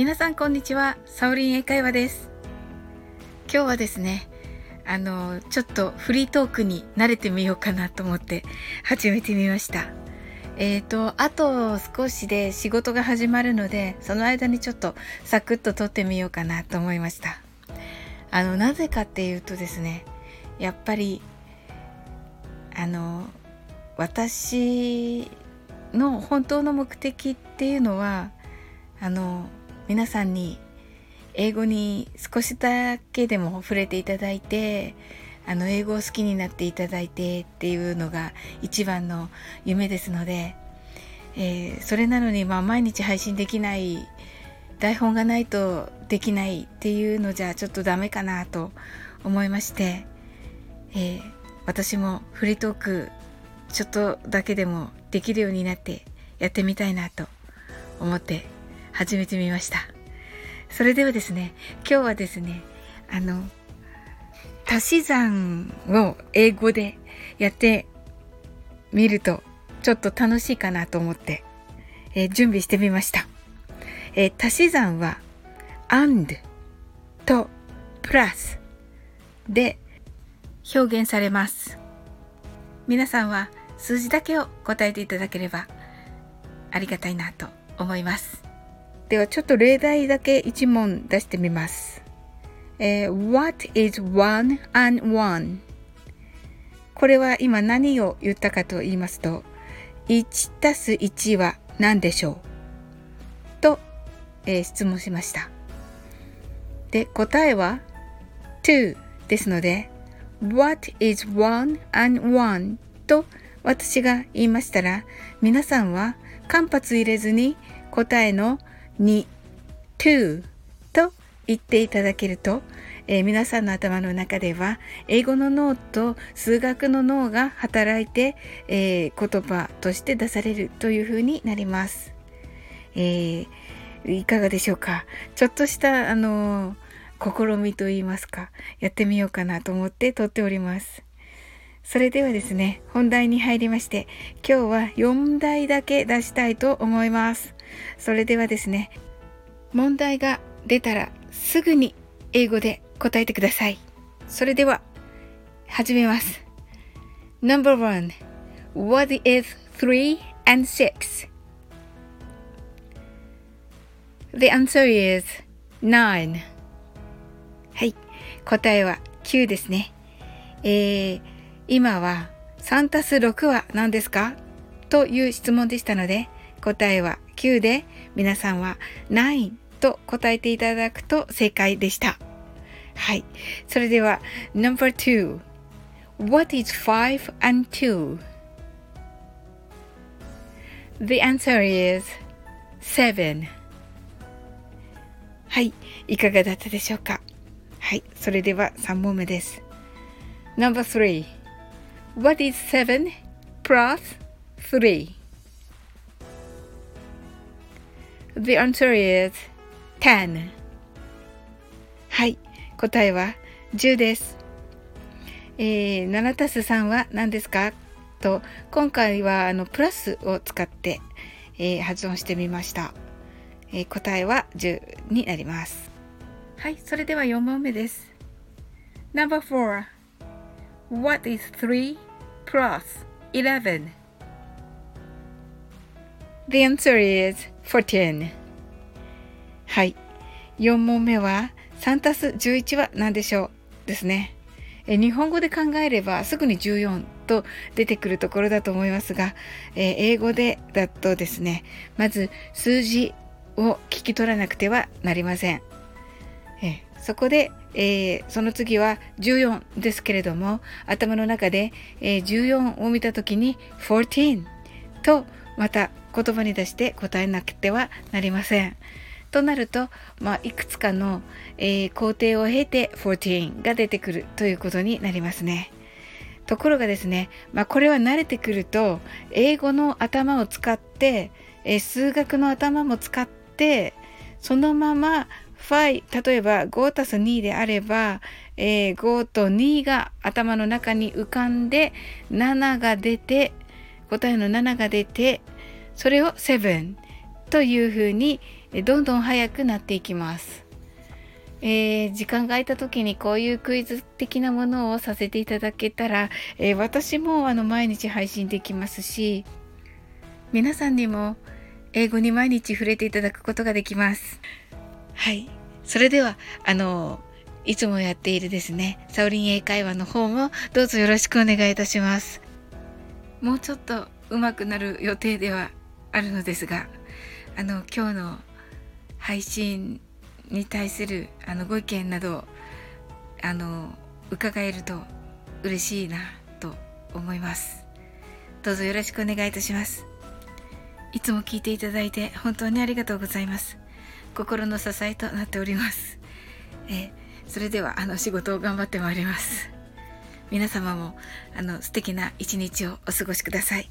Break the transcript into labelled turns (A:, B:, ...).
A: 皆さんこんにちは、サオリン英会話です。今日はですね、あの、ちょっとフリートークに慣れてみようかなと思って始めてみました。えっ、ー、と、あと少しで仕事が始まるので、その間にちょっとサクッと撮ってみようかなと思いました。あの、なぜかっていうとですね、やっぱり、あの、私の本当の目的っていうのは、あの、皆さんに英語に少しだけでも触れていただいてあの英語を好きになっていただいてっていうのが一番の夢ですので、えー、それなのにまあ毎日配信できない台本がないとできないっていうのじゃちょっとダメかなと思いまして、えー、私もフリートークちょっとだけでもできるようになってやってみたいなと思って始めてみました。それではですね、今日はですね、あの、足し算を英語でやってみるとちょっと楽しいかなと思って、えー、準備してみました。えー、足し算は and と plus で表現されます。皆さんは数字だけを答えていただければありがたいなと思います。ではちょっと例題だけ1問出してみます。えー、What is one and one? これは今何を言ったかと言いますと、1たす1は何でしょう？と、えー、質問しました。で、答えは2ですので、What is one and one? と私が言いましたら、皆さんは間髪入れずに答えのに to と言っていただけると、えー、皆さんの頭の中では英語の脳と数学の脳が働いて、えー、言葉として出されるというふうになります。えー、いかがでしょうか？ちょっとしたあの試みといいますかやってみようかなと思って撮っております。それではですね、本題に入りまして、今日は4題だけ出したいと思います。それではですね、問題が出たらすぐに英語で答えてください。それでは、始めます。No.1 What is 3 and 6? The answer is 9. はい。答えは9ですね。えー、今は3たす6は何ですか？という質問でしたので、答えは9で皆さんは9と答えていただくと正解でした。はい。それでは No.2 What is 5 and 2? The answer is 7はい。いかがだったでしょうか？はい。それでは3問目です。No.3 What is 7 plus 3? The answer is 10. はい、答えは10です。えー、7たす3は何ですか？と、今回はあのプラスを使って、えー、発音してみました、えー、答えは10になります。はい、それでは4問目です。No.4 What is 3 plus 11? The answer is 14. はい。4問目は3たす11は何でしょう？ですね。え日本語で考えればすぐに14と出てくるところだと思いますが、え英語でだとですね、まず数字を聞き取らなくてはなりません。そこで、えー、その次は14ですけれども頭の中で、えー、14を見た時に14とまた言葉に出して答えなくてはなりません。となると、まあ、いくつかの、えー、工程を経て14が出てくるということになりますね。ところがですね、まあ、これは慣れてくると英語の頭を使って、えー、数学の頭も使ってそのまま5例えば5たす2であれば、えー、5と2が頭の中に浮かんで7が出て答えの7が出てそれを7というふうに、どんどん早くなっていきます。えー、時間が空いた時にこういうクイズ的なものをさせていただけたら、えー、私もあの毎日配信できますし皆さんにも英語に毎日触れていただくことができます。はい。それでは、あの、いつもやっているですね、サオリン英会話の方もどうぞよろしくお願いいたします。もうちょっと上手くなる予定ではあるのですが、あの、今日の配信に対するあのご意見など、あの、伺えると嬉しいなと思います。どうぞよろしくお願いいたします。いつも聞いていただいて本当にありがとうございます。心の支えとなっております。えそれではあの仕事を頑張ってまいります。皆様もあの素敵な一日をお過ごしください。